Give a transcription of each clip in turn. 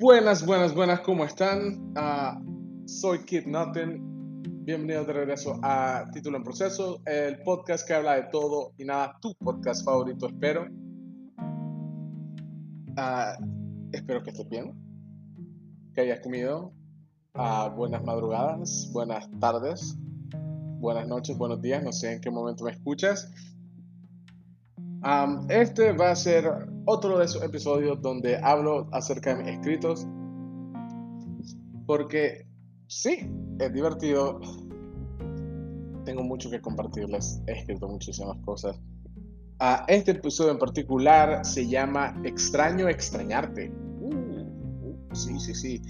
Buenas, buenas, buenas, ¿cómo están? Ah, soy Kid Nothing. Bienvenidos de regreso a Título en Proceso, el podcast que habla de todo y nada, tu podcast favorito, espero. Ah, espero que estés bien, que hayas comido. Ah, buenas madrugadas, buenas tardes, buenas noches, buenos días, no sé en qué momento me escuchas. Este va a ser otro de esos episodios donde hablo acerca de mis escritos. Porque sí, es divertido. Tengo mucho que compartirles. He escrito muchísimas cosas. Uh, este episodio en particular se llama Extraño extrañarte. Uh, uh, sí, sí, sí.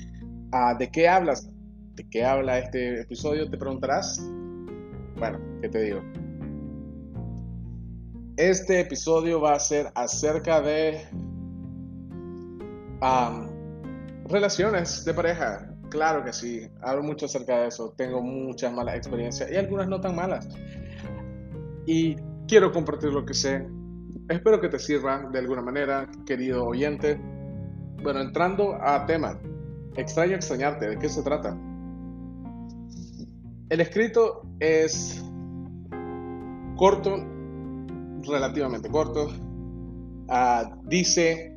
¿De qué hablas? ¿De qué habla este episodio? Te preguntarás. Bueno, ¿qué te digo? Este episodio va a ser acerca de relaciones de pareja. Claro que sí, hablo mucho acerca de eso. Tengo muchas malas experiencias y algunas no tan malas. Y quiero compartir lo que sé. Espero que te sirva de alguna manera, querido oyente. Bueno, entrando a tema. Extraño extrañarte. ¿De qué se trata? El escrito es corto relativamente corto. Ah, dice,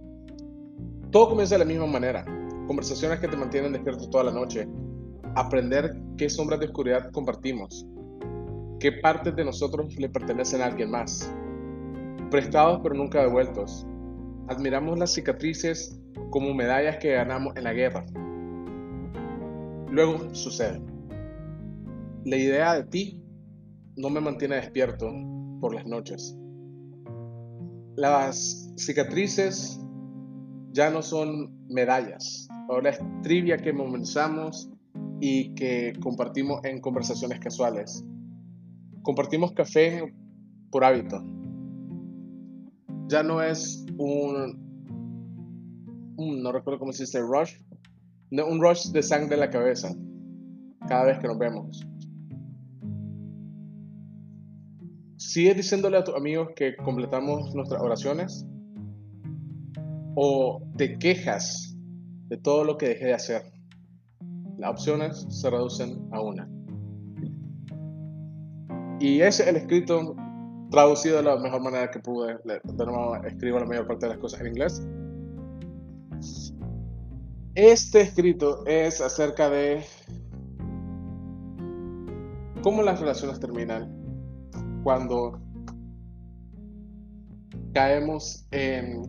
todo comienza de la misma manera. Conversaciones que te mantienen despierto toda la noche. Aprender qué sombras de oscuridad compartimos. Qué partes de nosotros le pertenecen a alguien más. Prestados pero nunca devueltos. Admiramos las cicatrices como medallas que ganamos en la guerra. Luego sucede. La idea de ti no me mantiene despierto por las noches las cicatrices ya no son medallas, ahora es trivia que comenzamos y que compartimos en conversaciones casuales. Compartimos café por hábito. Ya no es un, no recuerdo cómo se dice, rush, un rush de sangre en la cabeza cada vez que nos vemos. ¿Sigues diciéndole a tus amigos que completamos nuestras oraciones? ¿O te quejas de todo lo que dejé de hacer? Las opciones se reducen a una. Y ese es el escrito traducido de la mejor manera que pude. De nuevo, escribo la mayor parte de las cosas en inglés. Este escrito es acerca de cómo las relaciones terminan cuando caemos en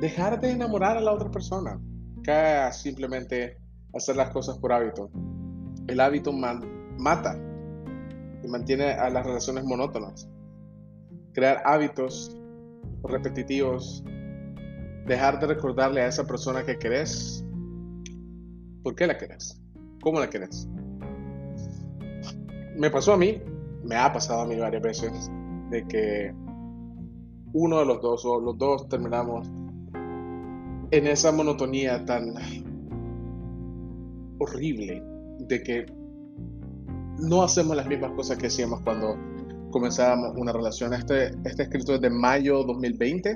dejar de enamorar a la otra persona, cae simplemente hacer las cosas por hábito. El hábito mata y mantiene a las relaciones monótonas. Crear hábitos repetitivos, dejar de recordarle a esa persona que querés, por qué la querés, cómo la querés me pasó a mí, me ha pasado a mí varias veces, de que uno de los dos o los dos terminamos en esa monotonía tan horrible de que no hacemos las mismas cosas que hacíamos cuando comenzábamos una relación. Este, este escrito es de mayo 2020.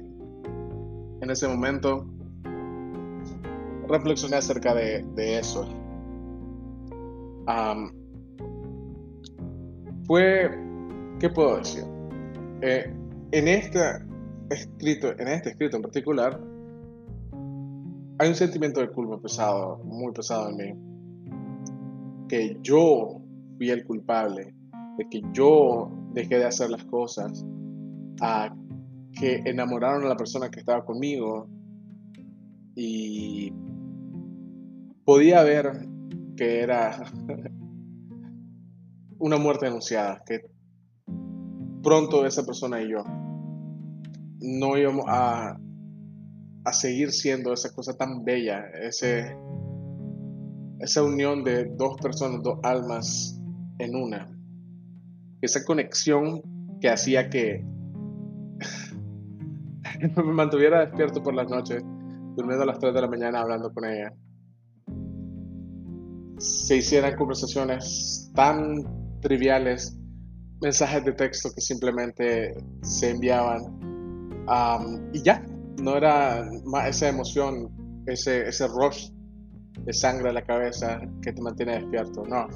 En ese momento reflexioné acerca de, eso fue, ¿qué puedo decir? Eh, en, este escrito, en este escrito en particular, hay un sentimiento de culpa pesado, muy pesado en mí, que yo fui el culpable, de que yo dejé de hacer las cosas, a que enamoraron a la persona que estaba conmigo y podía ver que era una muerte anunciada, que pronto esa persona y yo no íbamos a, a seguir siendo esa cosa tan bella, ese, esa unión de dos personas, dos almas en una. Esa conexión que hacía que me mantuviera despierto por las noches, durmiendo a las 3 de la mañana hablando con ella. Se hicieran conversaciones tan triviales, mensajes de texto que simplemente se enviaban y ya, no era más esa emoción, ese, ese rush de sangre a la cabeza que te mantiene despierto, no.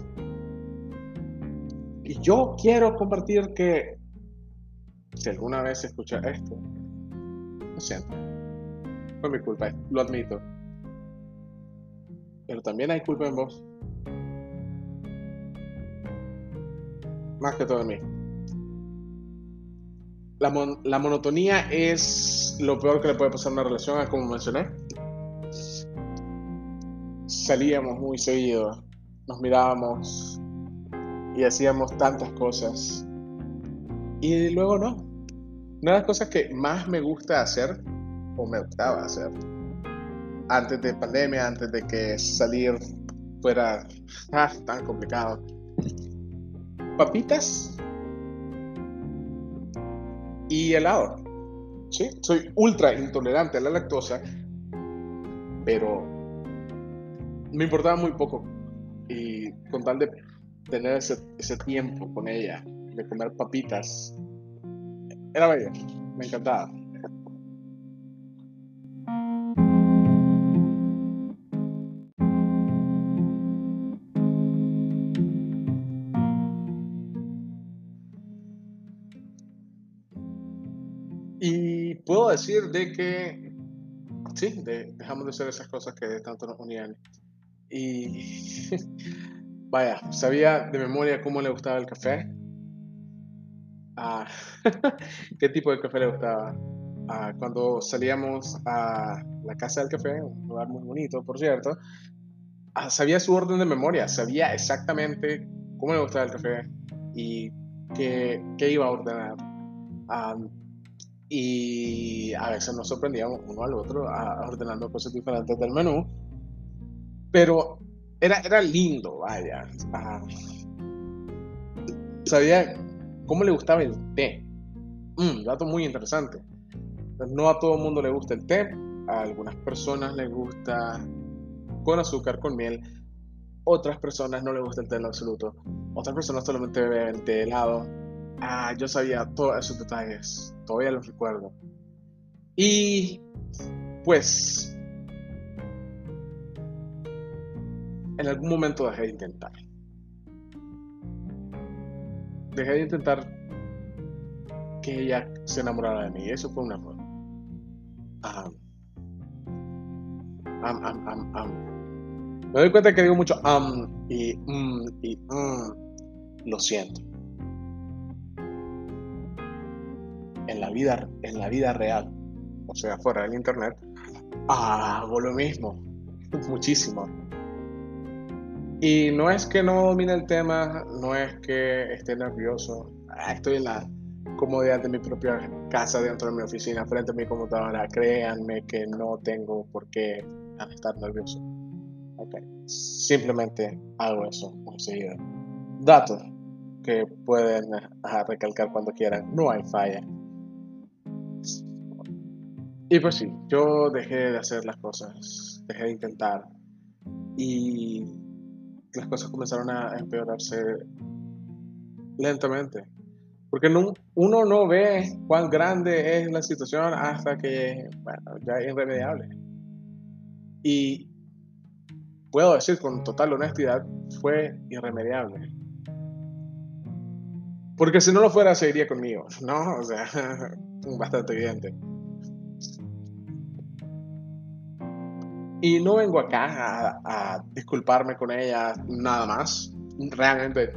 Y yo quiero compartir que si alguna vez escucha esto, lo siento, fue mi culpa, lo admito. Pero también hay culpa en vos. Más que todo en mí. La, la, monotonía es lo peor que le puede pasar a una relación, como mencioné. Salíamos muy seguido, nos mirábamos y hacíamos tantas cosas. Y luego no. Una de las cosas que más me gusta hacer, o me gustaba hacer, antes de pandemia, antes de que salir fuera ah, tan complicado. Papitas y helado. ¿Sí? Soy ultra intolerante a la lactosa, pero me importaba muy poco. Y con tal de tener ese, ese tiempo con ella, de comer papitas, era bello, me encantaba. Puedo decir de que sí, dejamos de hacer esas cosas que tanto nos unían. Y vaya, sabía de memoria cómo le gustaba el café. Ah, qué tipo de café le gustaba. Ah, cuando salíamos a la casa del café, un lugar muy bonito, por cierto, ah, sabía su orden de memoria, sabía exactamente cómo le gustaba el café y qué, qué iba a ordenar y a veces nos sorprendíamos uno al otro ordenando cosas diferentes del menú. Pero era, era lindo, vaya. sabía cómo le gustaba el té. Mm, dato muy interesante. No a todo el mundo le gusta el té. A algunas personas les gusta con azúcar, con miel. Otras personas no les gusta el té en absoluto. Otras personas solamente beben té helado Ah, yo sabía todos esos detalles, todavía los recuerdo. Y pues en algún momento dejé de intentar. Dejé de intentar que ella se enamorara de mí. Eso fue un error. Me doy cuenta que digo mucho am y mm, y mm. lo siento. En la vida, en la vida real, o sea, fuera del internet, hago lo mismo, muchísimo. Y no es que no domine el tema, no es que esté nervioso, ah, estoy en la comodidad de mi propia casa, dentro de mi oficina, frente a mi computadora, créanme que no tengo por qué estar nervioso. Okay. Simplemente hago eso muy seguido. Datos que pueden recalcar cuando quieran, no hay falla. Y pues sí, yo dejé de hacer las cosas, dejé de intentar y las cosas comenzaron a empeorarse lentamente. Porque uno no ve cuán grande es la situación hasta que, bueno, ya es irremediable. Y puedo decir con total honestidad, fue irremediable. Porque si no lo fuera, seguiría conmigo, ¿no? O sea, bastante evidente. Y no vengo acá a, disculparme con ella nada más. Realmente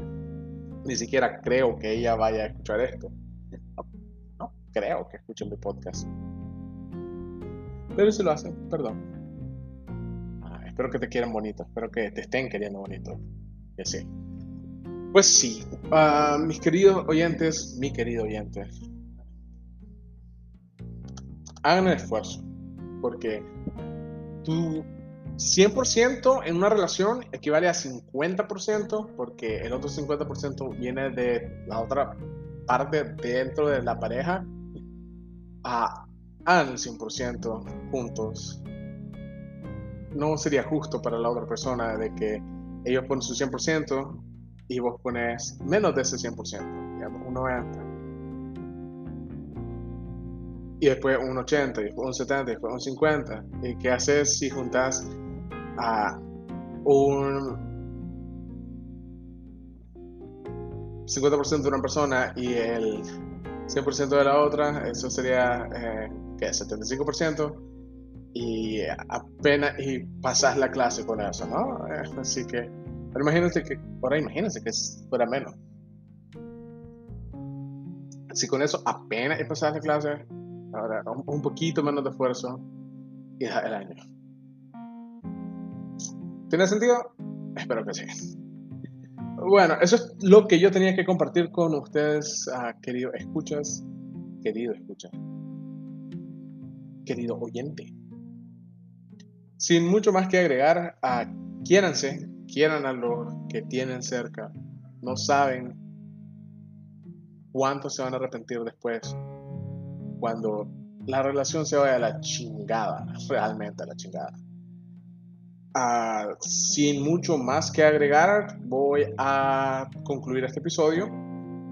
ni siquiera creo que ella vaya a escuchar esto. No, creo que escuche mi podcast. Pero si lo hacen, perdón. Ah, espero que te quieran bonito, espero que te estén queriendo bonito. Que sí. Pues sí, ah, mis queridos oyentes, mi querido oyente, hagan el esfuerzo, porque tu 100% en una relación equivale a 50% porque el otro 50% viene de la otra parte dentro de la pareja a al 100% juntos. No sería justo para la otra persona de que ellos ponen su 100% y vos pones menos de ese 100%, digamos, un 90%. Y después un 80, y después un 70, y después un 50. ¿Y qué haces si juntas a un 50% de una persona y el 100% de la otra? Eso sería, eh, ¿qué? 75%. Y apenas y pasas la clase con eso, ¿no? Así que, pero imagínense que, ahora imagínense que fuera menos. Si con eso apenas pasas la clase, Ahora, un, poquito menos de esfuerzo y deja el año. ¿Tiene sentido? Espero que sí. Bueno, eso es lo que yo tenía que compartir con ustedes, uh, querido escuchas, querido escucha, querido oyente. Sin mucho más que agregar, uh, quiéranse, quieran a los que tienen cerca. No saben cuánto se van a arrepentir después cuando la relación se vaya a la chingada, realmente a la chingada. Ah, sin mucho más que agregar, voy a concluir este episodio.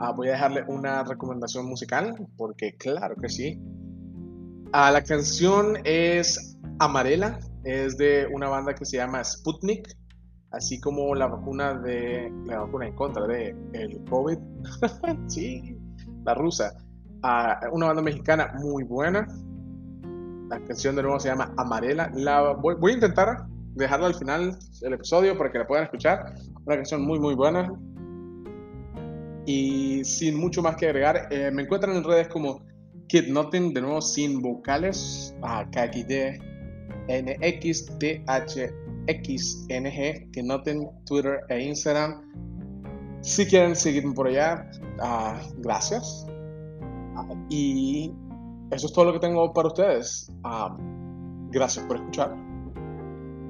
Ah, voy a dejarle una recomendación musical, porque claro que sí. Ah, la canción es Amarela, es de una banda que se llama Sputnik, así como la vacuna de la vacuna en contra de el COVID, sí, la rusa a una banda mexicana muy buena. La canción de nuevo se llama Amarela. La, voy, a intentar dejarla al final del episodio para que la puedan escuchar. Una canción muy, muy buena. Y sin mucho más que agregar, eh, me encuentran en redes como Kid Nothing, de nuevo sin vocales, a KXD, NX, TH, XNG, Kid Nothing, Twitter e Instagram. Si quieren seguirme por allá, uh, gracias. Y eso es todo lo que tengo para ustedes. gracias por escuchar.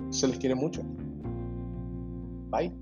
Se les quiere mucho. Bye.